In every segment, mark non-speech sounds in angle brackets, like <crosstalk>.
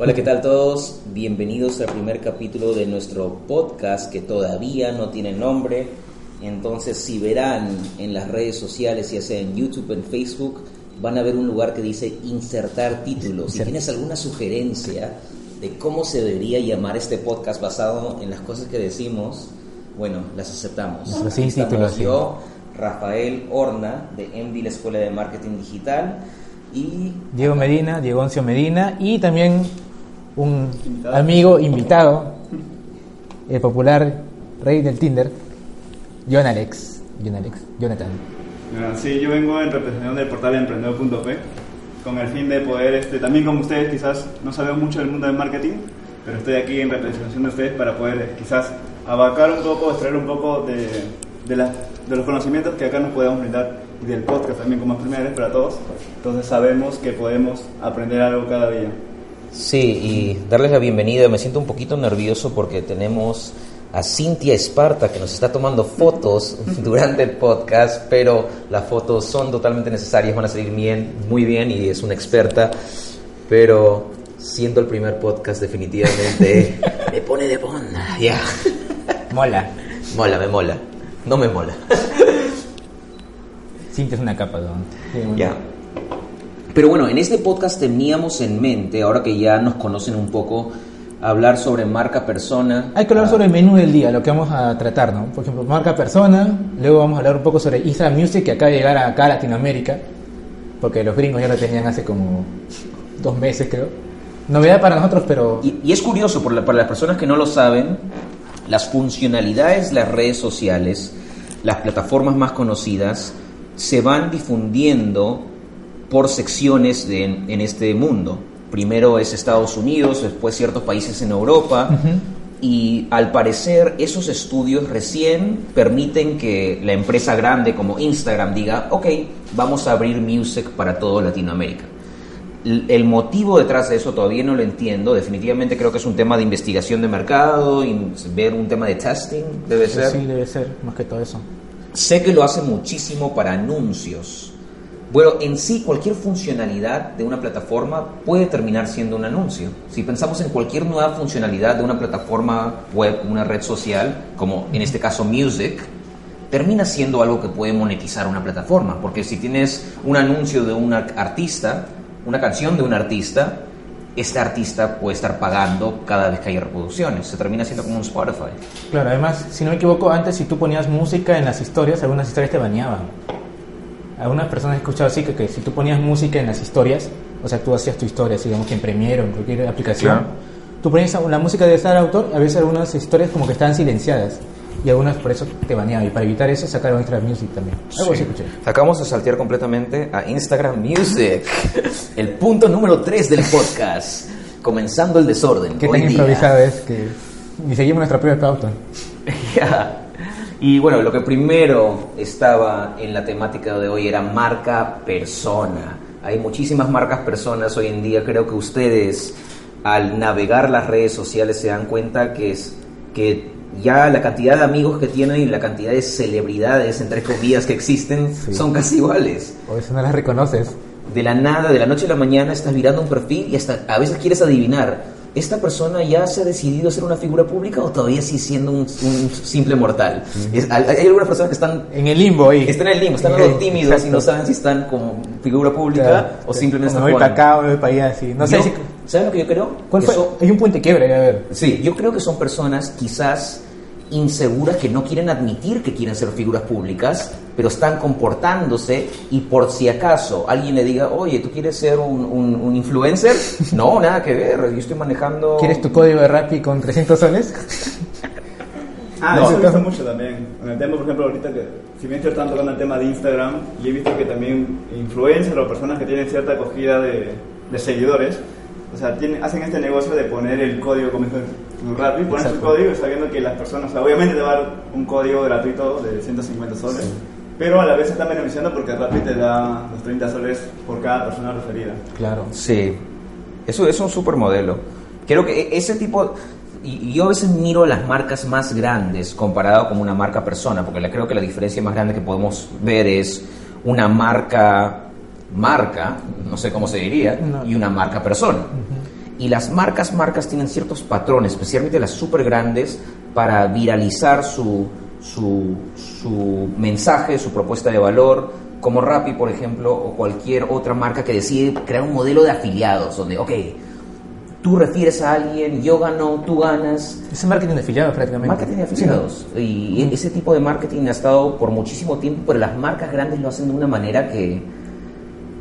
Hola, ¿qué tal todos? Bienvenidos al primer capítulo de nuestro podcast que todavía no tiene nombre. Entonces, si verán en las redes sociales, ya sea en YouTube, en Facebook, van a ver un lugar que dice insertar títulos. Si tienes alguna sugerencia de cómo se debería llamar este podcast basado en las cosas que decimos, bueno, las aceptamos. Títulos, Estamos sí. yo, Rafael Horna, de MD, la Escuela de Marketing Digital, y Diego Medina, Diego Oncio Medina y también un amigo invitado, el popular rey del Tinder, John Alex. John Alex, Jonathan. Ah, Sí, yo vengo en representación del portal emprendedor.p con el fin de poder, este, también como ustedes quizás no sabemos mucho del mundo del marketing, pero estoy aquí en representación de ustedes para poder quizás abarcar un poco, extraer un poco de, de, la- de los conocimientos que acá nos podemos brindar y del podcast también como es primera vez para todos. Entonces sabemos que podemos aprender algo cada día. Sí, y darles la bienvenida. Me siento un poquito nervioso porque tenemos a Cintia Esparta que nos está tomando fotos <laughs> <laughs> durante el podcast, pero las fotos son totalmente necesarias, van a salir bien, muy bien y es una experta, pero siendo el primer podcast definitivamente <laughs> me pone de onda. Ya, Mola. mola, me mola, no me mola. Cintia es una capa, Don. Sí, bueno. Ya. Pero bueno, en este podcast teníamos en mente, ahora que ya nos conocen un poco, hablar sobre marca persona. Hay que hablar Ah, sobre el menú del día, lo que vamos a tratar, ¿no? Por ejemplo, marca persona, luego vamos a hablar un poco sobre Instagram Music, que acaba de llegar acá a Latinoamérica, porque los gringos ya lo tenían hace como dos meses, creo. Novedad para nosotros, pero Y, y es curioso, por la- para las personas que no lo saben, las funcionalidades de las redes sociales, las plataformas más conocidas, se van difundiendo por secciones de- en, en este mundo. Primero es Estados Unidos, después ciertos países en Europa. Y al parecer esos estudios recién permiten que la empresa grande como Instagram diga, ok, vamos a abrir Music para todo Latinoamérica. El motivo detrás de eso todavía no lo entiendo. Definitivamente creo que es un tema de investigación de mercado, y ver un tema de testing, debe ser. sí debe ser, más que todo eso. Sé que lo hace muchísimo para anuncios. Bueno, en sí cualquier funcionalidad de una plataforma puede terminar siendo un anuncio. Si pensamos en cualquier nueva funcionalidad de una plataforma web, una red social, como en este caso Music, termina siendo algo que puede monetizar una plataforma. Porque si tienes un anuncio de un ar- artista, una canción de un artista, este artista puede estar pagando cada vez que haya reproducciones. Se termina siendo como un Spotify. Claro, además, si no me equivoco, antes si tú ponías música en las historias, algunas historias te baneaban. Algunas personas he escuchado así que, que si tú ponías música en las historias, o sea, tú hacías tu historia, digamos que en Premiere o en cualquier aplicación, Claro. tú ponías la música de estar autor, a veces algunas historias como que estaban silenciadas y algunas por eso te baneaban. Y para evitar eso sacaron extra music también. Algo así escuché. Acabamos de saltear completamente a Instagram Music, <laughs> el punto número 3 del podcast, comenzando el desorden. Qué hoy tan día. improvisado es que ni seguimos nuestra propia pauta. <laughs> Ya. Y bueno, lo que primero estaba en la temática de hoy era marca persona. Hay muchísimas marcas personas hoy en día. Creo que ustedes al navegar las redes sociales se dan cuenta que es que ya la cantidad de amigos que tienen y la cantidad de celebridades, entre comillas, que existen Sí. son casi iguales. O eso no las reconoces. de la nada, de la noche a la mañana, estás mirando un perfil y hasta a veces quieres adivinar, ¿esta persona ya se ha decidido ser una figura pública o todavía sigue siendo un, un simple mortal? Es- hay, algunas personas que están, En el limbo ahí. están en el limbo, están algo tímidos y exacto. no saben si están como figura pública Claro. o simplemente me están voy para acá o me voy para allá, así. No sé Yo- si... ¿Saben lo que yo creo? ¿Cuál fue? son- Hay un puente quiebre, a ver. Sí, yo creo que son personas quizás inseguras que no quieren admitir que quieren ser figuras públicas, pero están comportándose y por si acaso alguien le diga, oye, ¿tú quieres ser un, un- un influencer? No, nada que ver, yo estoy manejando... ¿Quieres tu código de Rappi con 300 soles? Ah, No. eso he visto mucho también. En el tema, por ejemplo, ahorita que, si bien estoy tratando tocando el tema de Instagram, y he visto que también influencers o personas que tienen cierta acogida de, de seguidores, o sea, tienen, hacen este negocio de poner el código como dijo Rappi, ponen su código sabiendo que las personas, o sea, obviamente te va a dar un código gratuito de 150 soles, pero a la vez se están beneficiando porque Rappi te da los 30 soles por cada persona referida. Claro. Sí, eso es un supermodelo. Creo que e- ese tipo, y yo a veces miro las marcas más grandes comparado con una marca persona, porque creo que la diferencia más grande que podemos ver es una marca marca, no sé cómo se diría, No. y una marca persona. Y las marcas, marcas tienen ciertos patrones, especialmente las súper grandes, para viralizar su, su, su mensaje, su propuesta de valor, como Rappi, por ejemplo, o cualquier otra marca que decide crear un modelo de afiliados, donde, ok, tú refieres a alguien, yo gano, tú ganas. Es marketing de afiliados prácticamente. Marketing de afiliados. Y ese tipo de marketing ha estado por muchísimo tiempo, pero las marcas grandes lo hacen de una manera que,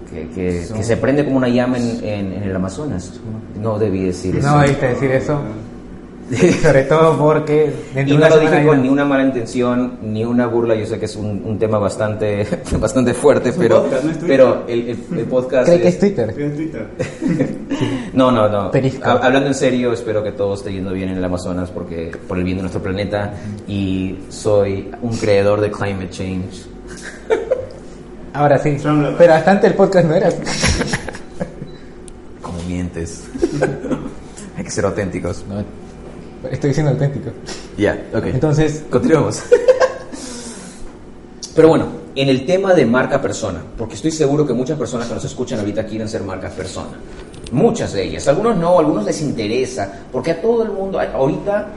que, que- que se prende como una llama en, en- en el Amazonas. No debí decir eso. No debiste decir eso. Sobre todo porque Y no una lo dije con ya- ni una mala intención, ni una burla. Yo sé que es un, un tema bastante, <laughs> bastante fuerte, Es pero, podcast, no es pero el, el- el podcast. Cree que es- es Twitter. <laughs> No, no, no. Perisco. Hablando en serio, espero que todo esté yendo bien en el Amazonas porque por el bien de nuestro planeta y soy un creador de climate change. <laughs> Ahora sí. Pero hasta antes el podcast no era. Como mientes. Hay que ser auténticos. No, estoy siendo auténtico. Ya, ok. Entonces, Continuemos. Pero bueno, en el tema de marca persona, porque estoy seguro que muchas personas que nos escuchan ahorita quieren ser marcas persona. Muchas de ellas. Algunos no, algunos les interesa, porque a todo el mundo, ahorita,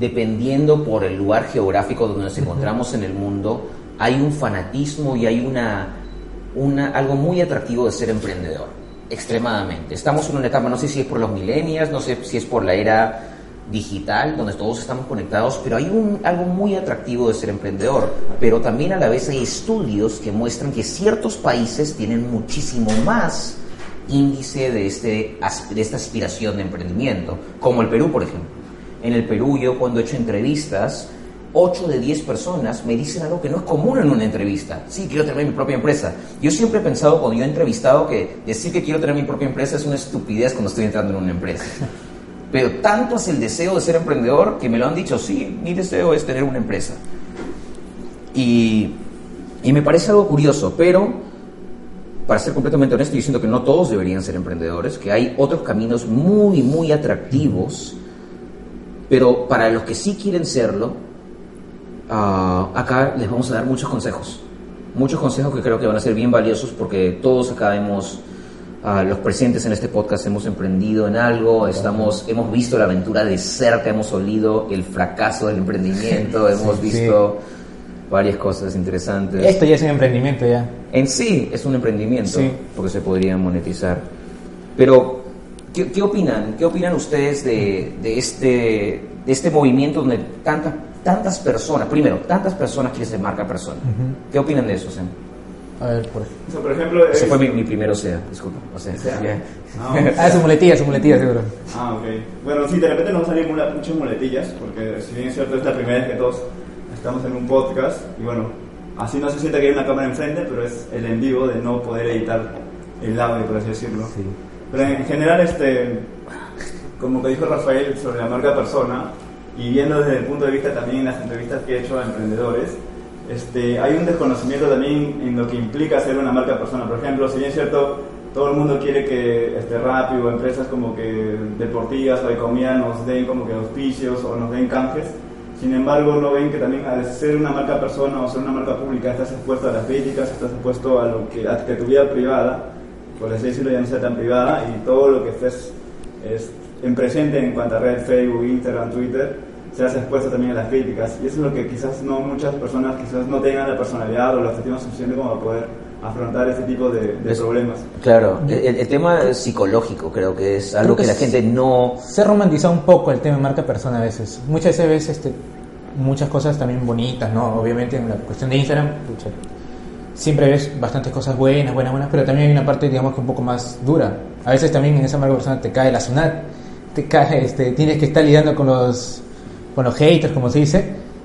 dependiendo por el lugar geográfico donde nos encontramos en el mundo, hay un fanatismo y hay una, una, algo muy atractivo de ser emprendedor, extremadamente. Estamos en una etapa, no sé si es por los millennials, no sé si es por la era digital, donde todos estamos conectados, pero hay un, algo muy atractivo de ser emprendedor. Pero también a la vez hay estudios que muestran que ciertos países tienen muchísimo más índice de, este, de esta aspiración de emprendimiento, como el Perú, por ejemplo. En el Perú yo cuando he hecho entrevistas, 8 de 10 personas me dicen algo que no es común en una entrevista. Sí, quiero tener mi propia empresa. Yo siempre he pensado cuando yo he entrevistado que decir que quiero tener mi propia empresa es una estupidez cuando estoy entrando en una empresa. <laughs> Pero tanto es el deseo de ser emprendedor que me lo han dicho, sí, mi deseo es tener una empresa. Y, y me parece algo curioso, pero para ser completamente honesto, yo siento que no todos deberían ser emprendedores, que hay otros caminos muy, muy atractivos, pero para los que sí quieren serlo, ah, acá les vamos a dar muchos consejos. Muchos consejos que creo que van a ser bien valiosos porque todos acá hemos, ah, los presentes en este podcast hemos emprendido en algo, estamos, hemos visto la aventura de cerca, hemos olido el fracaso del emprendimiento, <laughs> hemos sí. visto varias cosas interesantes. esto ya es un emprendimiento ya. En sí es un emprendimiento Sí. porque se podría monetizar. Pero, ¿qué, qué opinan? ¿Qué opinan ustedes de, de este, de este movimiento donde tantas, tantas personas, primero, tantas personas quieren ser marca persona? ¿Qué opinan de eso, Sam? A ver, por O sea, por ejemplo... Ese es- fue mi, mi primero sea, disculpa. O sea, Sea. ya. Ah, <laughs> Ah, su muletilla, su muletilla, seguro. Ah, ok. Bueno, sí, de repente nos mula- muchas muletillas, porque si bien es cierto, es la primera vez que todos estamos en un podcast, y bueno, así no se siente que hay una cámara enfrente, pero es el en vivo de no poder editar el audio, por así decirlo. Sí. Pero en general, este, como que dijo Rafael sobre la marca persona, y viendo desde el punto de vista también en las entrevistas que he hecho a emprendedores, este, hay un desconocimiento también en lo que implica ser una marca persona. Por ejemplo, si bien es cierto, todo el mundo quiere que este, Rappi o empresas como que deportivas o de comida nos den como que auspicios o nos den canjes, sin embargo, no ven que también al ser una marca persona o ser una marca pública estás expuesto a las críticas, estás expuesto a lo que, a que tu vida privada, por así decirlo, ya no sea tan privada y todo lo que estés es, en presente en cuanto a red, Facebook, Instagram, Twitter, seas expuesto también a las críticas. Y eso es lo que quizás no muchas personas quizás no tengan la personalidad o la autoestima suficiente como para poder afrontar ese tipo de, de Es- problemas. Claro, el, el tema psicológico creo que es algo que que la gente no... Se ha romantizado un poco el tema de marca persona a veces. Muchas veces ves este, muchas cosas también bonitas, ¿no? Obviamente en la cuestión de Instagram, pucha, siempre ves bastantes cosas buenas, buenas, buenas, pero también hay una parte, digamos, que un poco más dura. A veces también en esa marca persona te cae la SUNAT, te cae, este, tienes que estar lidiando con los, con los haters, como se dice.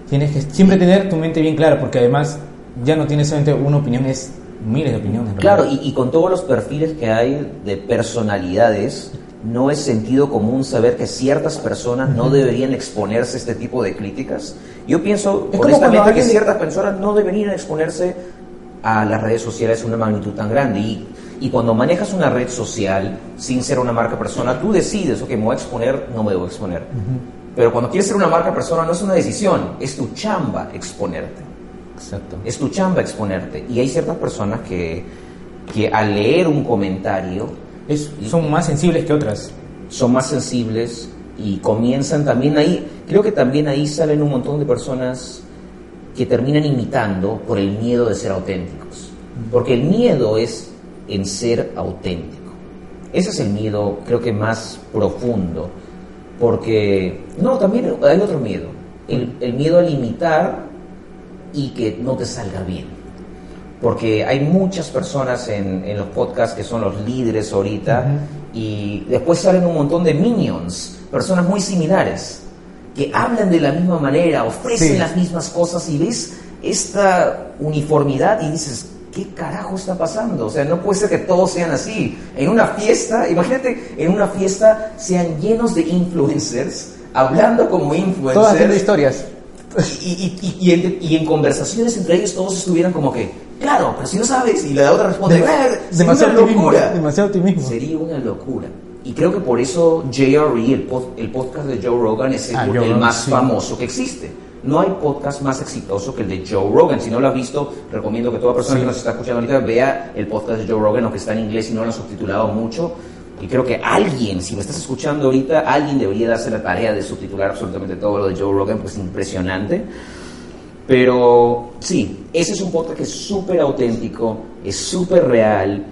Tienes que siempre tener tu mente bien clara, porque además ya no tienes solamente una opinión, es miles de opiniones. Claro, y, y con todos los perfiles que hay de personalidades, no es sentido común saber que ciertas personas no deberían exponerse a este tipo de críticas. Yo pienso, Es honestamente, que ciertas personas no deberían exponerse a las redes sociales una magnitud tan grande. Y, y cuando manejas una red social sin ser una marca persona, tú decides, ok, me voy a exponer, no me debo exponer. Pero cuando quieres ser una marca persona, no es una decisión, es tu chamba exponerte. Exacto. Es tu chamba exponerte. Y hay ciertas personas que, que al leer un comentario, Es- son más sensibles que otras. son más sensibles y comienzan también ahí, creo que también ahí salen un montón de personas que terminan imitando por el miedo de ser auténticos. Porque el miedo es en ser auténtico. Ese es el miedo, creo que más profundo. Porque, no, también hay otro miedo. El, el miedo a limitar y que no te salga bien. Porque hay muchas personas en, en los podcasts que son los líderes ahorita y después salen un montón de minions, personas muy similares, que hablan de la misma manera, ofrecen Sí. las mismas cosas y ves esta uniformidad y dices, ¿qué carajo está pasando? O sea, no puede ser que todos sean así. En una fiesta, imagínate, en una fiesta sean llenos de influencers, hablando como influencers. Todas haciendo historias. Y, y- y- y en, y en conversaciones entre ellos todos estuvieran como que, claro, pero si no sabes, y la otra responde, Dem- "Eh, demasiado una locura. Demasiado optimismo. Sería una locura. Y creo que por eso JRE, el, pod- el podcast de Joe Rogan, es el, Ah, el más sí. famoso que existe. No hay podcast más exitoso que el de Joe Rogan. Si no lo has visto, recomiendo que toda persona Sí. que nos está escuchando ahorita vea el podcast de Joe Rogan, aunque está en inglés y no lo han subtitulado mucho. Y creo que alguien, si me estás escuchando ahorita, alguien debería darse la tarea de subtitular absolutamente todo lo de Joe Rogan, pues es impresionante. Pero sí, ese es un podcast que es súper auténtico, es súper real,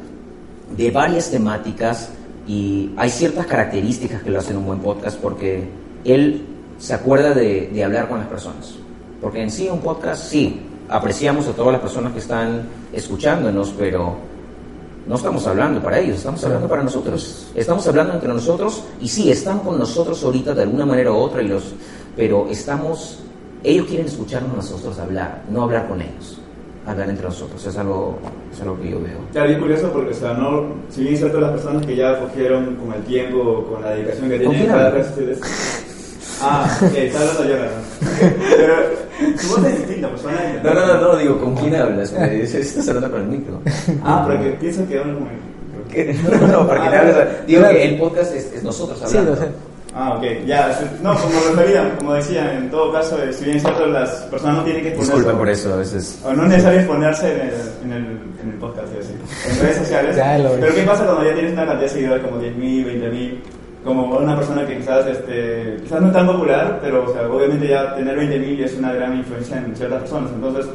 de varias temáticas y hay ciertas características que lo hacen un buen podcast porque él se acuerda de, de hablar con las personas. Porque en sí un podcast, sí, apreciamos a todas las personas que están escuchándonos, pero no estamos hablando para ellos, estamos hablando para nosotros. Estamos hablando entre nosotros y sí, están con nosotros ahorita de alguna manera u otra, y los, pero estamos, ellos quieren escucharnos nosotros hablar, no hablar con ellos, hablar entre nosotros. Es algo, es algo que yo veo. Ya, bien curioso porque, o sea, no, si bien es cierto las personas que ya cogieron con el tiempo, con la dedicación que ¿Con tienen quién cada hablas? red social- Ah, ok, está hablando yo, ¿no? Pero tu voz es distinta, pues suena. No, no, no, no, digo, ¿con quién hablas? Me dices, Estás hablando con el micro. Ah, porque pienso que hablo con el... ¿Qué? <laughs> No, no, para que le hables. Digo que el podcast es, es nosotros Sí, hablando. o sea, Ah, ok, ya, sí, no, como refería, como decía, en todo caso, eh, si bien es cierto, las personas no tienen que exponerse. Disculpen por eso, a veces. O no es necesario exponerse en el, en el, en el podcast, es decir, en redes sociales. Ya lo Pero. ¿qué pasa cuando ya tienes una cantidad de seguidores como 10.000, 20.000? Como una persona que quizás, este, quizás no es tan popular, pero o sea, obviamente ya tener 20.000 ya es una gran influencia en ciertas personas. Entonces,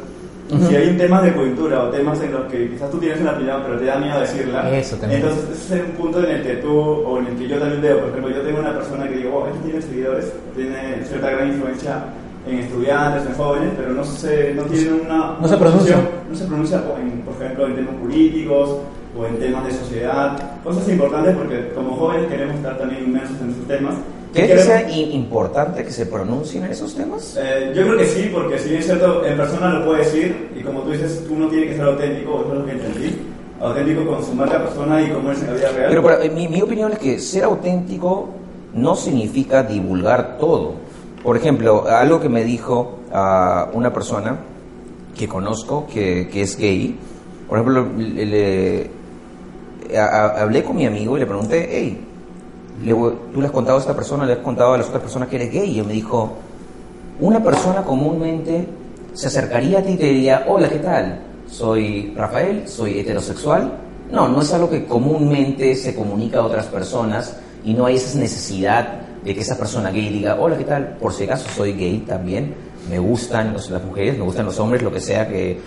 si hay un tema de coyuntura o temas en los que quizás tú tienes una opinión, pero te da miedo decirla, Eso también. entonces ese es un punto en el que tú, o en el que yo también veo, por ejemplo, yo tengo una persona que digo, oh, este tiene seguidores, tiene cierta gran influencia en estudiantes, en jóvenes, pero no se, no tiene una... No se pronuncia. No se pronuncia, en- por ejemplo, en temas políticos o en temas de sociedad, cosas importantes porque como jóvenes queremos estar también inmersos en esos temas. ¿Crees que sea importante que se pronuncien esos temas? eh, yo creo que sí, porque si bien es cierto, en persona lo puede decir, y como tú dices, uno tiene que ser auténtico, eso es lo que entendí, auténtico con su marca persona y cómo es en la vida real. Pero para- eh, mi, mi opinión es que ser auténtico no significa divulgar todo. Por ejemplo, algo que me dijo ah, una persona que conozco que, que es gay, por ejemplo, le- le- a- a- hablé con mi amigo y le pregunté, hey, ¿tú le has contado a esta persona, le has contado a las otras personas que eres gay? Y él me dijo, una persona comúnmente se acercaría a ti y te diría, hola, ¿qué tal? Soy Rafael, soy heterosexual. No, no es algo que comúnmente se comunica a otras personas y no hay esa necesidad de que esa persona gay diga, hola, ¿qué tal? Por si acaso soy gay también, me gustan los- las mujeres, me gustan los hombres, lo que sea que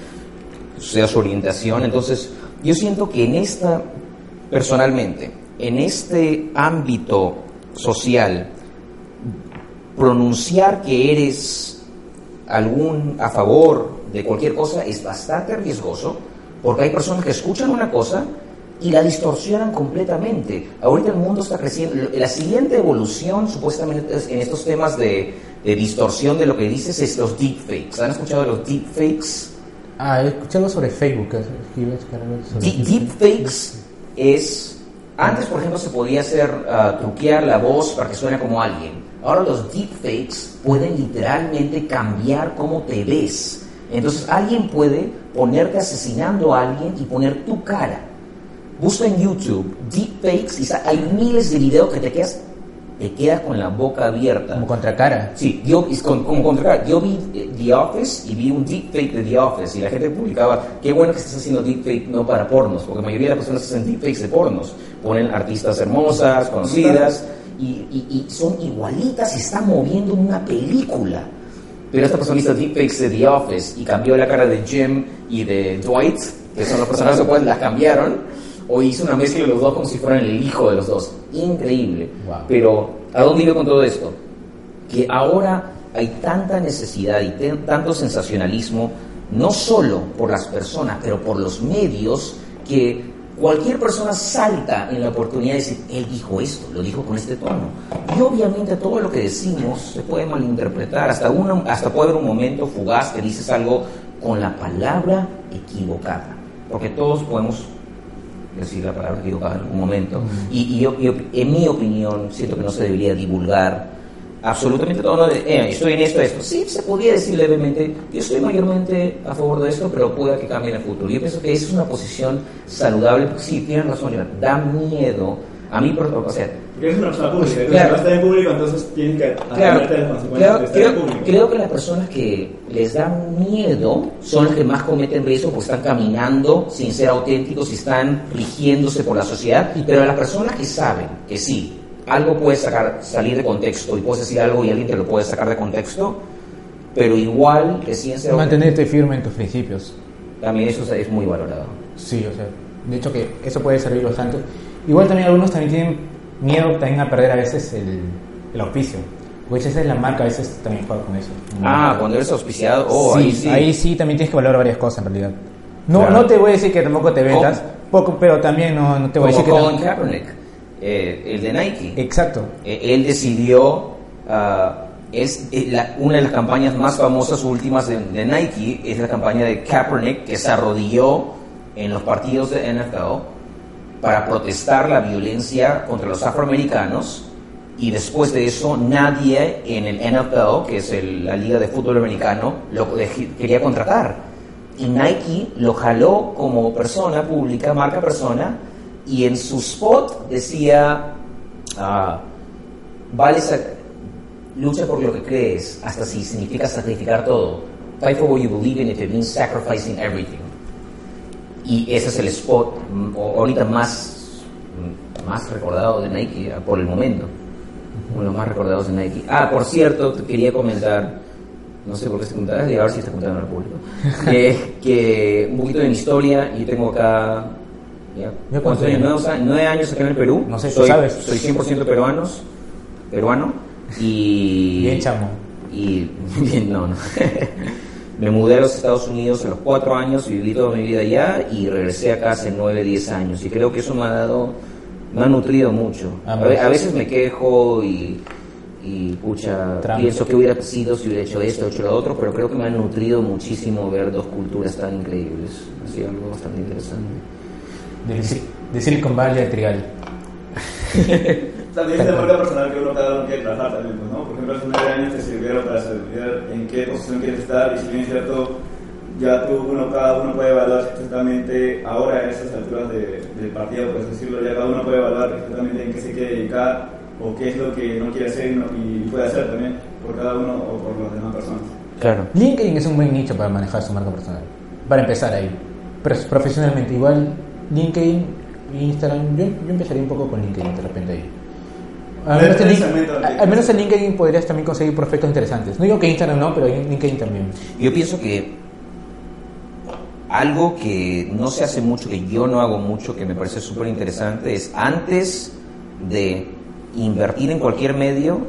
sea su orientación. Entonces, yo siento que en esta, personalmente, en este ámbito social, pronunciar que eres algún a favor de cualquier cosa es bastante riesgoso porque hay personas que escuchan una cosa y la distorsionan completamente. Ahorita el mundo está creciendo. La siguiente evolución, supuestamente, es- en estos temas de, de distorsión de lo que dices es los deepfakes. ¿Han escuchado de los deepfakes? Ah, he escuchado sobre Facebook. sobre Deep- deepfakes es. Antes, por ejemplo, se podía hacer ah, truquear la voz para que suene como alguien. Ahora los deepfakes pueden literalmente cambiar cómo te ves. Entonces alguien puede ponerte asesinando a alguien y poner tu cara. Busca en YouTube deepfakes y hay miles de videos que te quedas, te quedas con la boca abierta. Como contracara. Sí, yo, con- como contrario, yo vi eh, The Office y vi un deepfake de The Office y la gente publicaba, qué bueno que estás haciendo deepfake no para pornos, porque la mayoría de las personas hacen deepfakes de pornos, ponen artistas hermosas, conocidas, y, y- y son igualitas y están moviendo en una película. Pero esta persona hizo deepfakes de The Office y cambió la cara de Jim y de Dwight, que son los personajes pues las cambiaron, o hizo una mezcla de los dos como si fueran el hijo de los dos. Increíble. Wow. Pero, ¿a dónde iba con todo esto? que ahora hay tanta necesidad y tanto sensacionalismo, no solo por las personas, pero por los medios, que cualquier persona salta en la oportunidad de decir, él dijo esto, lo dijo con este tono. Y obviamente todo lo que decimos se puede malinterpretar, hasta, una- hasta puede haber un momento fugaz que dices algo con la palabra equivocada, porque todos podemos decir la palabra equivocada en algún momento. Y, y yo, en mi opinión, siento que no se debería divulgar absolutamente todo. No de, "Eh, estoy en esto, esto. Sí, se podría decir levemente, yo estoy mayormente a favor de esto, pero pueda que cambie en el futuro. Yo pienso que esa es una posición saludable. porque Sí, tienes razón, da miedo. A mí, por o sea, Porque eres una persona pública. Claro. si a estar en público, entonces tienes que Claro, a las consecuencias claro, de estar creo, público. creo que las personas que les da miedo son las que más cometen riesgo porque están caminando sin ser auténticos y están rigiéndose por la sociedad. Pero las personas que saben que sí, algo puede sacar, salir de contexto y puedes decir algo y alguien te lo puede sacar de contexto, pero igual deciden ser Mantenerte firme en tus principios. también eso es muy valorado. Sí, o sea, de hecho que eso puede servir bastante. Igual también algunos también tienen miedo también a perder a veces el, el auspicio. Pues esa es la marca, a veces también juega con eso. Ah, cuando eres auspiciado, oh, sí, ahí sí. también tienes que valorar varias cosas en realidad. No, Claro. no te voy a decir que tampoco te vendas, poco, pero también no, no te voy a decir que... Colin Kaepernick, eh, el de Nike. Exacto. Eh, él decidió, ah, es eh, la- una de las campañas más famosas últimas de, de Nike, es la campaña de Kaepernick, que se arrodilló en los partidos de NFL para protestar la violencia contra los afroamericanos y después de eso nadie en el NFL, que es el- la liga de fútbol americano, lo quería contratar. Y Nike lo jaló como persona pública, marca persona, y en su spot decía, ah, vale, lucha por lo que crees, hasta si significa sacrificar todo. Fight for what you believe in if it means sacrificing everything. Y ese es el spot mm, ahorita más, mm, más recordado de Nike ah, por el momento. Uno de los más recordados de Nike. Ah, por cierto, te quería comentar, no sé por qué se comentaba, y a ver si está contando al público, <laughs> que, que un poquito de mi historia, yo tengo acá, ¿ya? ¿Ya ¿cuántos años? Nueve, años- nueve años acá en el Perú. No sé, soy, sabes. Soy 100% peruanos, peruano, y... Bien chamo. Y <laughs> bien, no, no. <laughs> Me mudé a los Estados Unidos a los cuatro años, viví toda mi vida allá y regresé acá hace nueve, diez años. Y creo que eso me ha dado, me ha nutrido mucho. A, veces me quejo y, y pucha, pienso que hubiera sido si hubiera hecho esto, hecho lo otro, pero creo que me ha nutrido muchísimo ver dos culturas tan increíbles. Ha sido algo bastante interesante. De, Sil- de Silicon Valley a Trigal. <laughs> También es de marca personal que uno cada uno quiere trabajar también, pues, ¿no? Por ejemplo, hace nueve años te sirvieron para saber en qué posición quieres estar y si bien es cierto, ya tú, uno, cada uno puede evaluar exactamente ahora a esas alturas de- del partido, por así decirlo, ya cada uno puede evaluar exactamente en qué se quiere dedicar o qué es lo que no quiere hacer y puede hacer también por cada uno o por las demás personas. Claro. LinkedIn es un buen nicho para manejar su marca personal. Para empezar ahí. Pero profesionalmente, igual LinkedIn, Instagram, yo, yo empezaría un poco con LinkedIn de repente ahí. Al menos, en, Depende del Lin- segmento del al menos en LinkedIn podrías también conseguir prospectos interesantes. No digo que Instagram no, pero en LinkedIn también. Yo pienso que algo que no se hace mucho, que yo no hago mucho, que me parece súper interesante, es antes de invertir en cualquier medio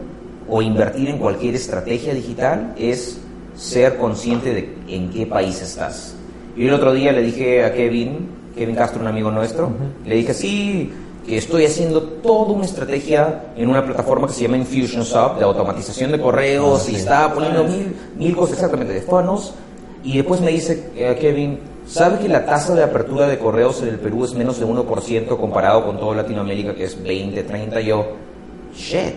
o invertir en cualquier estrategia digital, es ser consciente de en qué país estás. Yo el otro día le dije a Kevin, Kevin Castro, un amigo nuestro, le dije, sí, que estoy haciendo toda una estrategia en una plataforma que se llama Infusionsoft de automatización de correos y estaba poniendo mil, mil cosas exactamente de funnels y después me dice eh, Kevin, ¿sabe que la tasa de apertura de correos en el Perú es menos de 1% comparado con toda Latinoamérica que es 20, 30? Yo, shit,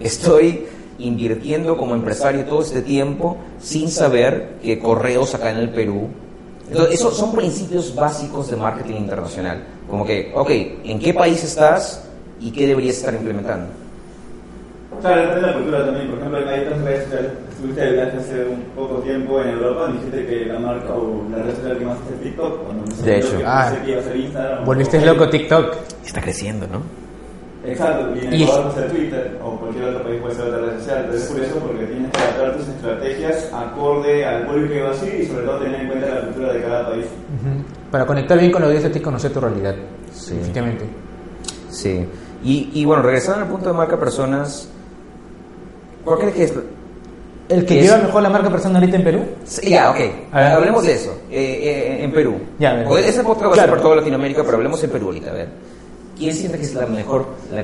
estoy invirtiendo como empresario todo este tiempo sin saber que correos acá en el Perú. Entonces, esos son principios básicos de marketing internacional. Como que, ok, ¿en qué país estás y qué deberías estar implementando? Claro, depende de la cultura también. Por ejemplo, hay otras redes sociales. Estuviste de viaje hace un poco tiempo en Europa, dijiste que la marca o la red social que más hace es TikTok. Cuando De hecho. que Ah. que iba a ser Instagram. Volviste o- loco TikTok. Está creciendo, ¿no? Exacto, y en Y- Ecuador puede ser Twitter o cualquier otro país puede ser otra red social. Entonces es curioso porque tienes que adaptar tus estrategias acorde al público que va así y sobre todo tener en cuenta la cultura de cada país. Ujú. Para conectar bien con la audiencia tienes que conocer tu realidad. Sí. Efectivamente. Sí. Y, y bueno, regresando al punto de marca personas, ¿cuál crees que es? ¿El que ¿Qué lleva es? mejor la marca persona ahorita en Perú? Sí, ya, ok. A ver. Hablemos de eso. Eh, eh, en Perú. Ya, a ver. O ese podcast va a ser por toda Latinoamérica, pero hablemos en Perú ahorita. A ver. ¿Quién siente que es la mejor, la,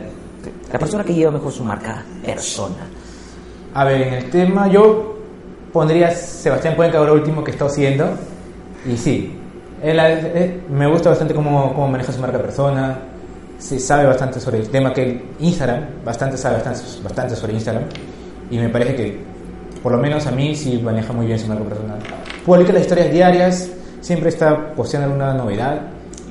la persona que lleva mejor su marca persona? A ver, en el tema yo pondría Sebastián Cuenca ahora último que está haciendo. Y sí, él, eh, me gusta bastante cómo, cómo maneja su marca persona. Se sabe bastante sobre el tema que él- Instagram, bastante sabe bastante, bastante sobre Instagram. Y me parece que, por lo menos a mí, sí maneja muy bien su marca personal. Publica las historias diarias, siempre está posteando alguna novedad.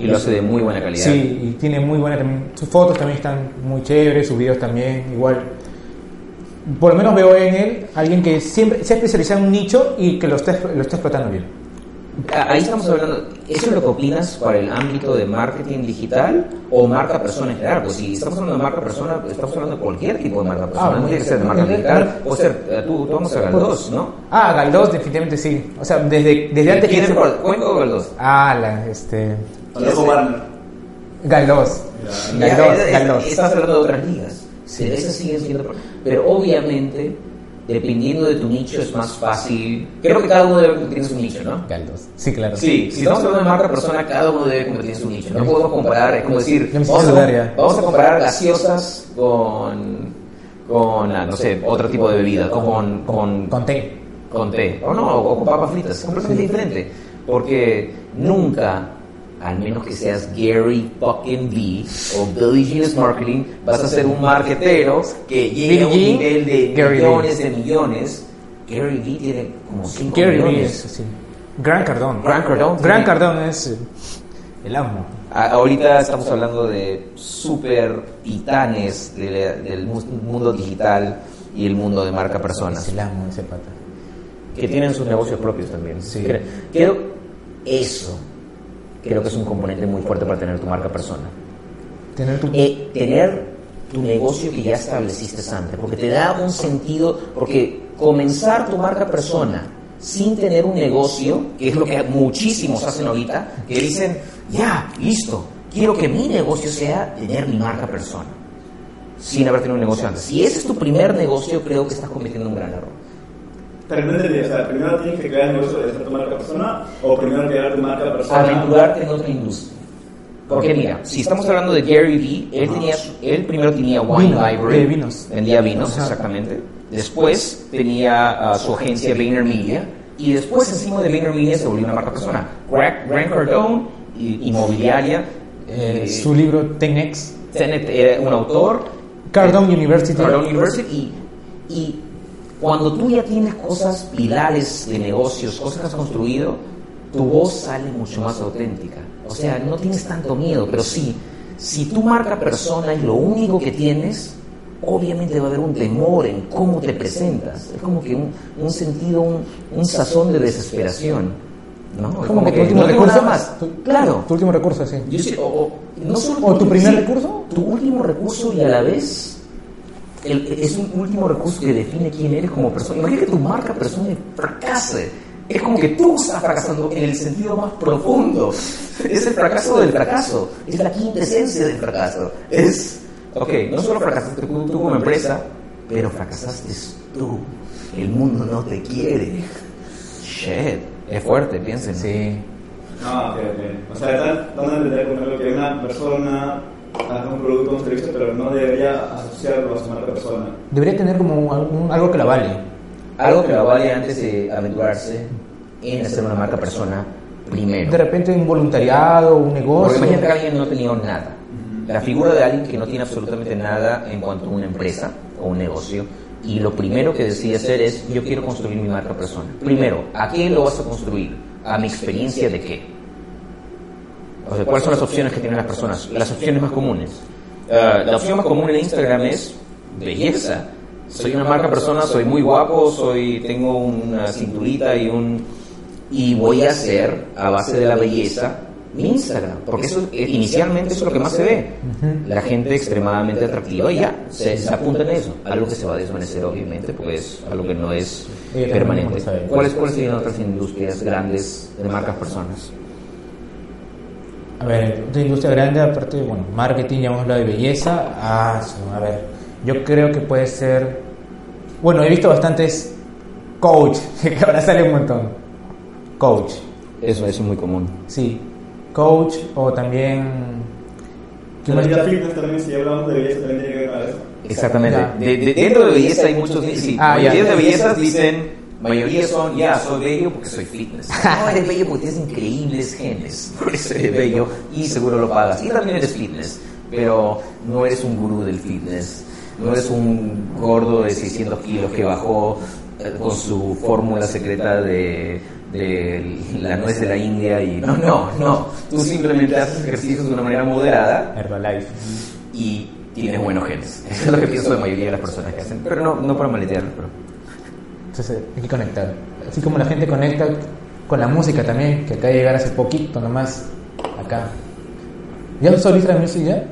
Y lo hace de muy buena calidad. Sí, y tiene muy buena. Sus fotos también están muy chéveres, sus videos también, igual. Por lo menos veo en él alguien que siempre se ha especializado en un nicho y que lo está, lo está explotando bien. Ah, Ahí estamos hablando, ¿eso es lo que opinas para el ámbito de marketing digital o marca persona en general? Pues si estamos hablando de marca persona, estamos hablando de cualquier tipo de marca persona, Ah, no tiene que ser de marca digital, puede ser, eh, tú, tú vamos a Galdós, ¿no? Ah, Galdós, definitivamente sí. O sea, desde, desde antes ¿Quién es o Galdós? Ah, la, este. Alejo Warner. Galdós. Galdós, Galdós. Estás hablando de otras ligas. Cervezas siguen siendo. Pero obviamente, dependiendo de tu nicho, es más fácil. Creo que cada uno debe competir en su nicho, ¿no? Galdós. Sí, claro. Sí, si estamos hablando de marca persona, cada uno debe competir en su nicho. No podemos comparar, es como decir, vamos a, vamos a comparar gaseosas con, con, ah, no sé, otro tipo de bebida, con, con, Con té. con té, o no, o con papas fritas, es completamente diferente. Porque nunca, al menos que seas Gary fucking V o Billy Jean's Marketing, vas a ser un marketero que llegue a un Billie nivel de Gary millones de millones. Gary V tiene como 5 Gary Vee millones. es, sí. Gran Cardón. Gran Cardón. Gran Cardón es eh, el amo. A- Ahorita estamos hablando de super titanes de la- del mu- mundo digital y el mundo de marca Es personas, el amo ese pata. que tienen sus negocios propios también. Sí. Creo- eso creo que es un componente muy fuerte para tener tu marca persona. Tener tu. Eh, tener tu negocio que ya estableciste antes, porque te da un sentido, porque comenzar tu marca persona sin tener un negocio, que es lo que muchísimos hacen ahorita, que dicen, ya, listo, quiero que mi negocio sea tener mi marca persona, sin haber tenido un negocio antes. Si ese es tu primer negocio, creo que estás cometiendo un gran error. Pero no entendí, o sea, primero tienes que crear el negocio de hacer tu marca persona o primero crear tu marca persona. aventurarte en otra industria. Porque mira, si estamos hablando de Gary Vee, él, tenía, él primero tenía Wine Library, vinos. vendía vinos, exactamente. Después tenía ah, su agencia VaynerMedia y después encima de VaynerMedia se volvió una marca persona. Grant, Grant Cardone, inmobiliaria, eh, eh, su libro Tenex. Tenet era un autor, Cardone University. Cardone University y, y cuando tú ya tienes cosas pilares de negocios, cosas que has construido, tu voz sale mucho más auténtica. O sea, no tienes tanto miedo, pero sí, si tu marca persona es lo único que tienes, obviamente va a haber un temor en cómo te presentas. Es como que un, un sentido, un, un sazón de desesperación. ¿no? Es Como que tu último no recurso. más. Tu- Claro. Tu último recurso, sí. Yo sí, o, o- no solo ¿O tu primer sí, recurso? Tu último recurso y a la vez el- es un último recurso que define quién eres como persona. Imagina que tu marca persona fracase. Es como que tú estás fracasando en el sentido más profundo. Es el fracaso del fracaso. Es la quinta esencia del fracaso. Es, ok, no solo fracasaste tú, tú como empresa, pero fracasaste tú. El mundo no te quiere. Shit. Es fuerte, piensen. Sí. Ah, ok, ok. O sea, están dando a entender que una persona hace un producto o un servicio, pero no debería asociarlo a su marca persona. Debería tener como algún- algo que la vale. Algo que lo vale antes de aventurarse en hacer una marca persona primero. De repente un voluntariado, un Porque negocio. imagínate que alguien no tenía nada. La figura de alguien que no tiene absolutamente nada en cuanto a una empresa o un negocio y lo primero que decide hacer es yo quiero construir mi marca persona. Primero, ¿a qué lo vas a construir? ¿A mi experiencia de qué? O sea, ¿cuáles son las opciones que tienen las personas? Las opciones más comunes. Ah, la opción más común en Instagram es belleza. Soy una marca persona, soy muy guapo, soy tengo una cinturita y un y voy a hacer a base de la belleza mi Instagram, porque eso eh, inicialmente eso es lo que más se ve. La gente extremadamente atractiva y ya, se, se apunta en eso. Algo que se va a desvanecer obviamente, porque es algo que no es permanente. ¿Cuáles, ¿Cuáles serían otras industrias grandes de marcas personas? A ver, otra industria grande, aparte de, bueno, marketing, ya hemos hablado de belleza. Ah, sí, a ver, yo creo que puede ser. Bueno, he visto bastantes coach, <laughs> que ahora sale un montón. Coach, Eso, eso es muy común. sí. Coach o también. ¿qué La vida fitness también, si hablamos de belleza, también tiene que ver con eso. Exactamente. Ya. De- de- dentro de belleza hay muchos. Sí, Ah, ya. de bellezas dicen. Mayoría son, ya, soy bello porque soy fitness. <laughs> No, eres bello porque tienes increíbles genes. Por eso eres bello y seguro lo pagas. Y también eres fitness, pero no eres un gurú del fitness. No eres un gordo de 600 kilos que bajó eh, con su fórmula secreta de, de la nuez de la India y... No, no, no. Tú simplemente haces ejercicios de una manera moderada Herbalife. y tienes buenos genes. <laughs> Eso es lo que pienso de la mayoría de las personas que hacen. Pero no, no para maletear, pero... Entonces hay que conectar. Así como la gente conecta con la música también, que acaba de llegar hace poquito nomás, acá. ¿Ya usó Listra Music ya?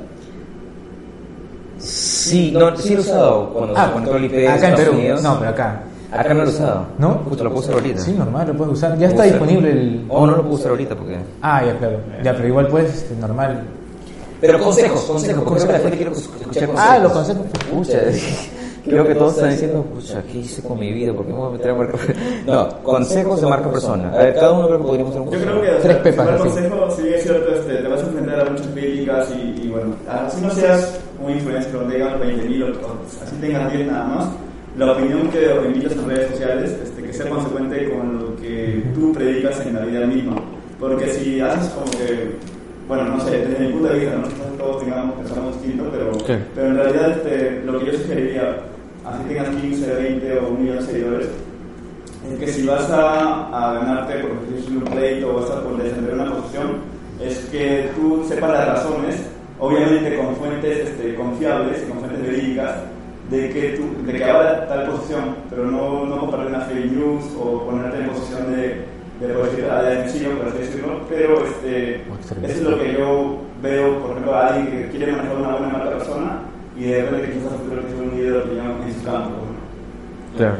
Sí, no, sí lo he usado cuando Ah, se el IP de acá en Perú. Unidos. No, pero acá. Acá no lo he usado. ¿No? Justo lo puse ahorita. Sí, normal, lo puedes usar. Ya está Puedo usar. disponible el... Oh, no lo puedo usar ahorita porque... Ah, ya, claro. Ya, pero igual puedes, este, normal. Pero consejos, consejos, porque creo que la gente quiere escuchar consejos. Ah, los consejos. Pucha, <laughs> creo que todos están diciendo, pucha, ¿qué hice con mi vida? ¿Por qué me voy a meter a marca <laughs> No, consejos de marca persona. A ver, cada uno creo que podríamos hacer un Yo consejo. creo que o Tres sea, pepas, el consejo, si es cierto, este, te vas a enfrentar a muchas críticas y, y bueno, así no seas un influencer donde digan 20.000 o, o así tengas 10 nada más, la opinión que emitas en redes sociales, este, que sea consecuente con lo que tú predicas en la vida misma. Porque si haces como que, bueno, no sé, desde mi punto de vista, no Quizás todos tengamos pensamos distinto, pero, Sí. pero en realidad este, lo que yo sugeriría, así tengas 15, 20 o un millón de seguidores, es que si vas a, a ganarte, por un pleito o vas a por defender una posición, es que tú sepas las razones, obviamente con fuentes este, confiables y con fuentes verídicas, de que, tú, de que habrá tal posición, pero no, no compartir una fake news o ponerte en posición de, de la defensiva, por así decirlo, pero este, eso es lo que yo veo, por ejemplo, a alguien que quiere manejar una buena marca persona y de repente quizás a futuro que un líder de opinión en su campo. ¿no? Claro.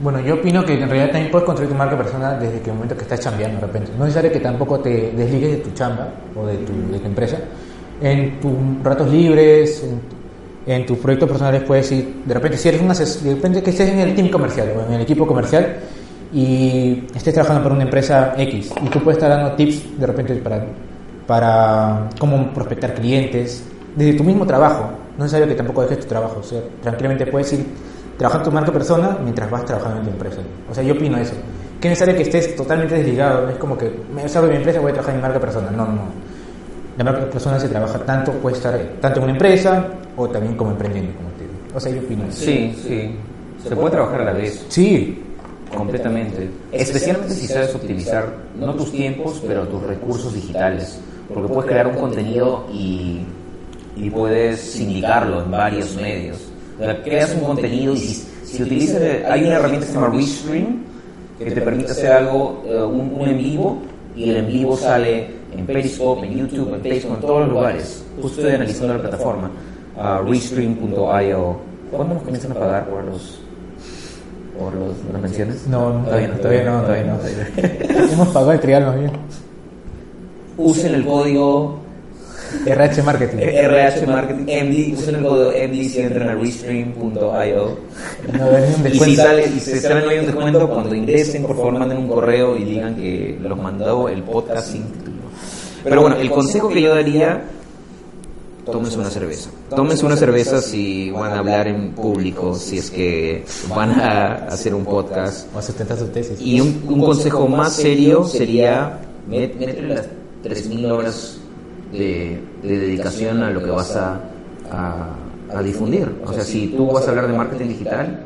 Bueno, yo opino que en realidad también puedes construir tu marca personal desde que el momento que estás chambeando de repente. No es necesario que tampoco te desligues de tu chamba o de tu, de tu empresa. En tus ratos libres, en, en tus proyectos personales puedes ir, de repente si eres un ases- de repente que estés en el team comercial o en el equipo comercial y estés trabajando para una empresa X y tú puedes estar dando tips de repente para, para cómo prospectar clientes desde tu mismo trabajo. No es necesario que tampoco dejes tu trabajo. O sea, tranquilamente puedes ir trabajando tu marca persona mientras vas trabajando en tu empresa. O sea, yo opino eso. Que es necesario que estés totalmente desligado. Es como que me salgo de mi empresa y voy a trabajar en mi marca persona. No, no, no. La marca persona se trabaja tanto, puede estar tanto en una empresa o también como emprendiendo, como te digo. O sea, yo opino eso. Sí, sí. Se puede trabajar a la vez. Sí, Completamente. Especialmente si sabes optimizar no tus tiempos, pero tus recursos digitales. Porque puedes crear un contenido y, y puedes sindicarlo en varios medios. O sea, creas un contenido y si, si utilizas... Hay una herramienta que se llama Restream que te permite hacer algo, eh, un, un en vivo, y el en vivo sale en Periscope, en YouTube, en Facebook, en todos los lugares. Justo estoy analizando la plataforma, uh, restream.io. ¿Cuándo nos comienzan a pagar por por los, las menciones? no, todavía no, todavía no, todavía no. <laughs> Hemos pagado el trial más bien. Usen el código RH Marketing. RH Marketing MD, usen el código MD si entran a restream.io. No, Y si sale, y si sale no hay un descuento, cuando ingresen, por favor manden un correo y digan que los mandó el podcast sin título. Pero bueno, el consejo que yo daría, tómense una cerveza. Tómense una cerveza si van a hablar en público, si es que van a hacer un podcast. O a sustentar su tesis. Y un, un consejo más serio sería métele las 3.000 horas de, de dedicación a lo que vas a, a, a difundir. O sea, si tú vas a hablar de marketing digital,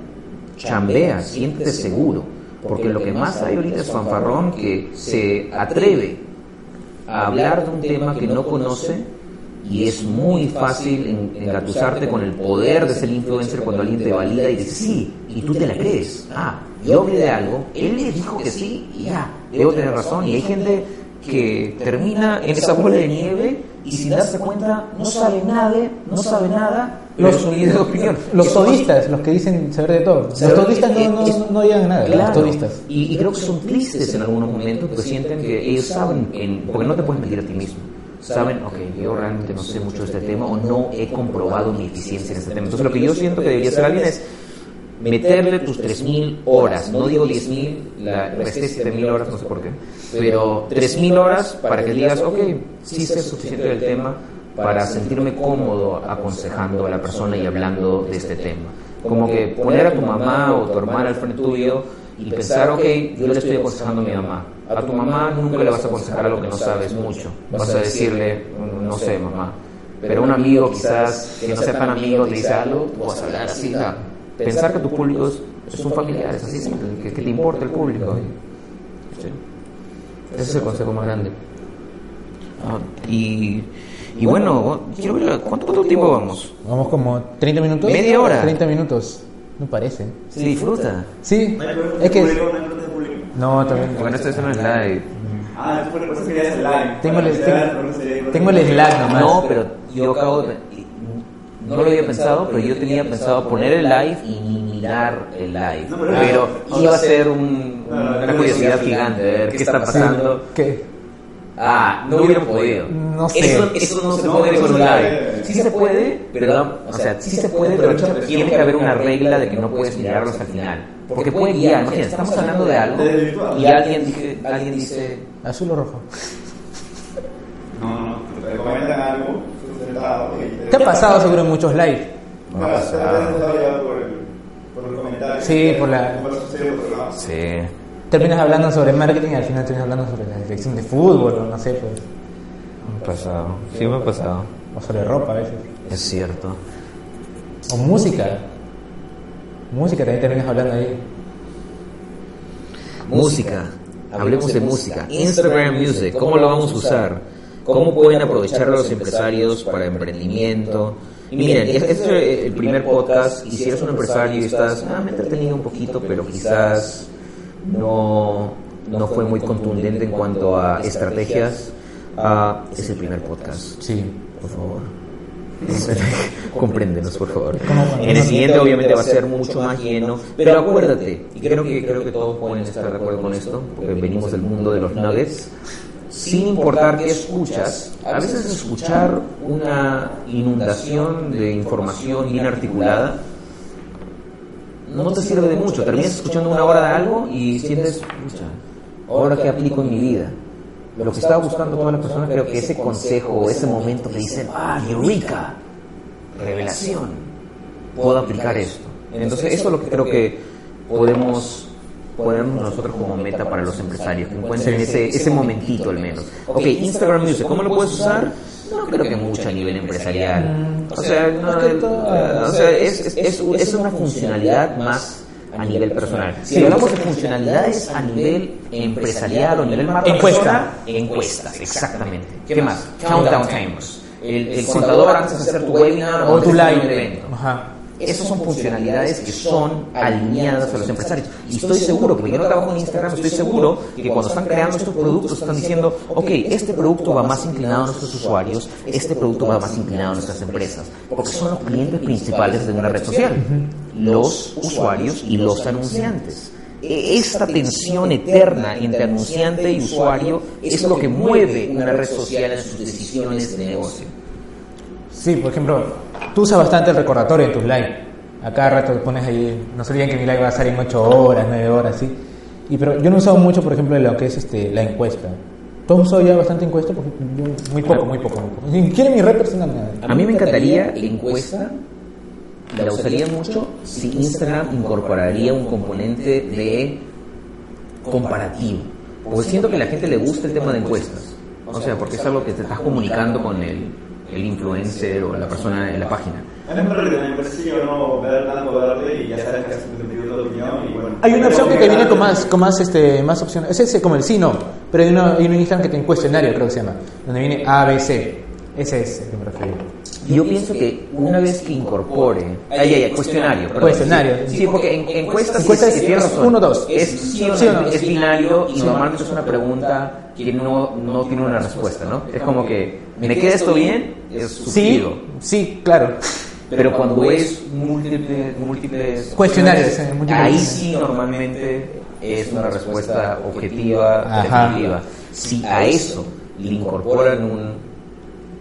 chambea, siéntete seguro. Porque lo que más hay ahorita es fanfarrón que se atreve a hablar de un tema que no conoce y es muy fácil en- engatusarte con el poder de ser influencer cuando alguien te valida y dice sí, y tú te la crees. Ah, yo hablé de algo, él le dijo que sí y ya, debo tener razón. Y hay gente que termina en esa bola de nieve y sin darse cuenta no sabe nada, no sabe nada, Los- de opinión. <laughs> Los todistas, los que dicen saber de todo. Los todistas no, no, no digan nada, los todistas. Y, y creo que son tristes en algunos momentos porque sienten que ellos saben, en- porque no te puedes mentir a ti mismo. Saben, ok, yo realmente no sé mucho de este tema o no he comprobado mi eficiencia en este tema. Entonces lo que yo siento que debería hacer alguien es meterle tus 3.000 horas, no digo 10.000, la resté 7.000 horas, no sé por qué, pero 3.000 horas para que digas, ok, sí sé suficiente del tema para sentirme cómodo aconsejando a la persona y hablando de este tema. Como que poner a tu mamá o tu hermana al frente tuyo y pensar, ok, yo le estoy aconsejando a mi mamá. A tu mamá nunca le vas a aconsejar algo que no sabes mucho. Vas a decirle, no sé, mamá. Pero un amigo quizás que no sea tan amigo te dice algo, tú vas a hablar así. ¿no? Pensar que tu público es, es un familiar, es así simple, que, que te importa el público. Sí. Ese es el consejo más grande. Ah, y, y bueno, quiero ver, ¿cuánto, cuánto tiempo vamos? Vamos como 30 minutos. Media hora. 30 minutos. No parece. Se disfruta. Sí, ¿No hay preguntas es que... ¿No también... Bueno, esto, es live. Ah, eso fue por eso quería live. Tengo el- que tengo- por el Slack nomás. No, pero yo acabo de... No lo había pensado, pero yo tenía pensado poner el live y el live. No, pero- Pero iba a ser un- una curiosidad gigante de ver qué está pasando. ¿Qué? Ah, no hubiera podido. No sé. Eso, eso no se No, puede eso con un se live. puede. Sí se puede, pero no- o sea, sí se puede, pero tiene que haber una regla de que no puedes mirarlo hasta el final. Porque puede guiar, imagínate, estamos hablando de algo y alguien dice, alguien dice ¿Azul o rojo? No, no, te recomiendan algo ¿Te ha pasado seguro en muchos live? Me ha pasado. Por el, por el comentario. Sí, por la-. Sí, Terminas hablando sobre marketing y al final terminas hablando sobre la dirección de fútbol o no sé, pues. me ha pasado. Sí me ha pasado. O sobre ropa a veces. Es cierto. O música. Música también terminas hablando ahí. Música. Hablemos de música. Instagram Music. ¿Cómo lo vamos a usar? ¿Cómo pueden aprovechar los empresarios para emprendimiento? Y miren, este es el primer podcast y si eres un empresario y estás, ah, me he entretenido un poquito, pero quizás no, no fue muy contundente en cuanto a estrategias, ah, es el primer podcast. Sí. Por favor. <laughs> Compréndenos, por favor. En el siguiente obviamente va a ser mucho más lleno, pero acuérdate, y creo que creo que todos pueden estar de acuerdo con esto, porque venimos del mundo de los nuggets, sin importar qué escuchas, a veces escuchar una inundación de información bien articulada no te sirve de mucho. Terminas escuchando una hora de algo y sientes, pucha, ahora qué aplico en mi vida. Lo que estaba buscando todas las personas, creo que ese consejo o ese momento que dicen, ah, eureka, revelación, puedo aplicar esto. Entonces, eso es lo que creo que podemos ponernos nosotros como meta para los empresarios, que encuentren ese, ese momentito al menos. Ok, Instagram Music, ¿cómo lo puedes usar? No creo que mucho a nivel empresarial. O sea, no, o sea, es, es, es, una funcionalidad más a nivel personal. Si hablamos de funcionalidades a nivel empresarial o a nivel marca Encuesta. encuestas, exactamente. ¿Qué más? Countdown timers. El, el contador antes de hacer tu webinar O tu live. evento. Ajá. Esas son funcionalidades que son alineadas a los empresarios. Y estoy seguro, porque yo no trabajo en Instagram, estoy seguro que cuando están creando estos productos están diciendo, ok, este producto va más inclinado a nuestros usuarios, este producto va más inclinado a nuestras empresas, porque son los clientes principales de una red social, los usuarios y los anunciantes. Esta tensión eterna entre anunciante y usuario es lo que mueve una red social en sus decisiones de negocio. Sí, por ejemplo, tú usas bastante el recordatorio en tus live. A cada rato pones ahí, no se olviden que mi live va a salir en 8 horas, 9 horas, ¿sí? Y pero yo no he usado mucho, por ejemplo, lo que es este, la encuesta. ¿Tú has usado ya bastante encuesta? Porque yo- muy poco, muy poco, muy poco. Ni siquiera mi red personal. A mí me encantaría encuesta, la usaría mucho si Instagram incorporaría un componente de comparativo. Porque siento que a la gente le gusta el tema de encuestas. O sea, porque es algo que te estás comunicando con el, el influencer o la persona en la página. A mí me parece me parece que yo no ver nada verde y ya sabes que has sentido tu opinión y bueno. Hay una opción que te viene con más, con más, este, más opciones. Es ese como el sí, no. Pero hay, una, hay un Instagram que tiene un cuestionario, creo que se llama. Donde viene A, B, C. Ese es el que me refiero. Yo pienso que una vez que incorpore. Ay, ay, ay, cuestionario. perdón. Cuestionario. Sí, porque en, encuestas. Encuestas sí, es razón. uno, dos. Es sí o no, Sí o no. es binario y normalmente es una pregunta que no, no tiene una respuesta, ¿no? Es como que, ¿me queda esto bien? Es Sí, sí, claro. Pero cuando es múltiples, múltiples Cuestionarios, eh, ahí sí normalmente es una respuesta objetiva, definitiva. Si a eso le incorporan un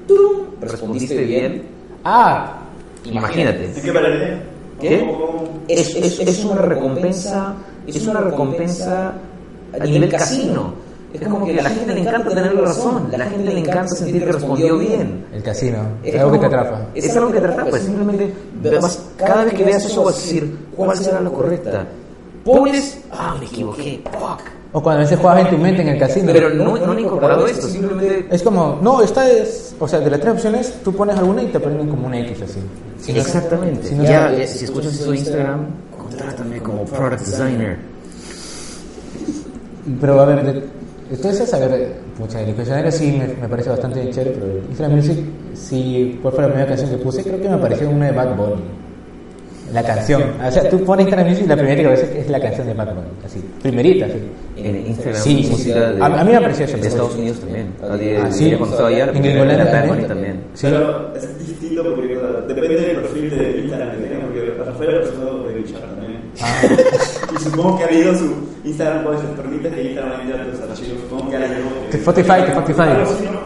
¡tum! respondiste bien, Ah, imagínate. ¿En qué parece? ¿Qué? ¿Cómo- cómo- Es, es, es una recompensa, es una recompensa a nivel casino. Es como que a la gente le encanta tener razón, a la gente le encanta sentir que respondió bien. el casino. Es algo que te atrapa. Es algo que te atrapa, pues simplemente vas- cada vez que veas eso vas a decir, ¿cuál será la correcta? Pones, ah, me equivoqué, <laughs> fuck. O cuando a veces juegas en tu mente en el casino. Pero no, no han incorporado esto, simplemente... Es como, no, esta es. O sea, de las tres opciones, tú pones alguna y te ponen como una X así. Exactamente. Si no- ya, ya, si escuchas en Instagram, contrátame como product designer. Pero a ver, entonces, a ver, pucha, el sí me, me parece bastante chévere, pero Instagram Music, sí, ¿cuál fue la primera canción que puse? Creo que me apareció una de Bad Bunny. La canción. O sea, tú pones Instagram Music y la primera que aparece es la canción de Bunny, así. Primerita, sí. En Instagram, Sí, sí, música sí. de, A- a mí me pareció eso. de Estados Unidos también. Ah, De, sí. de cuando estaba allá, la En Bad también. También. Sí. Pero es distinto porque depende del perfil de Instagram que tenga, porque Rafael ha empezado de Richard también. Ah. <laughs> Y supongo que ha habido su Instagram, puede ser, permite que Instagram envíe tus archivos. Supongo que algo. que- Que Spotify, que Spotify. Así, ¿no?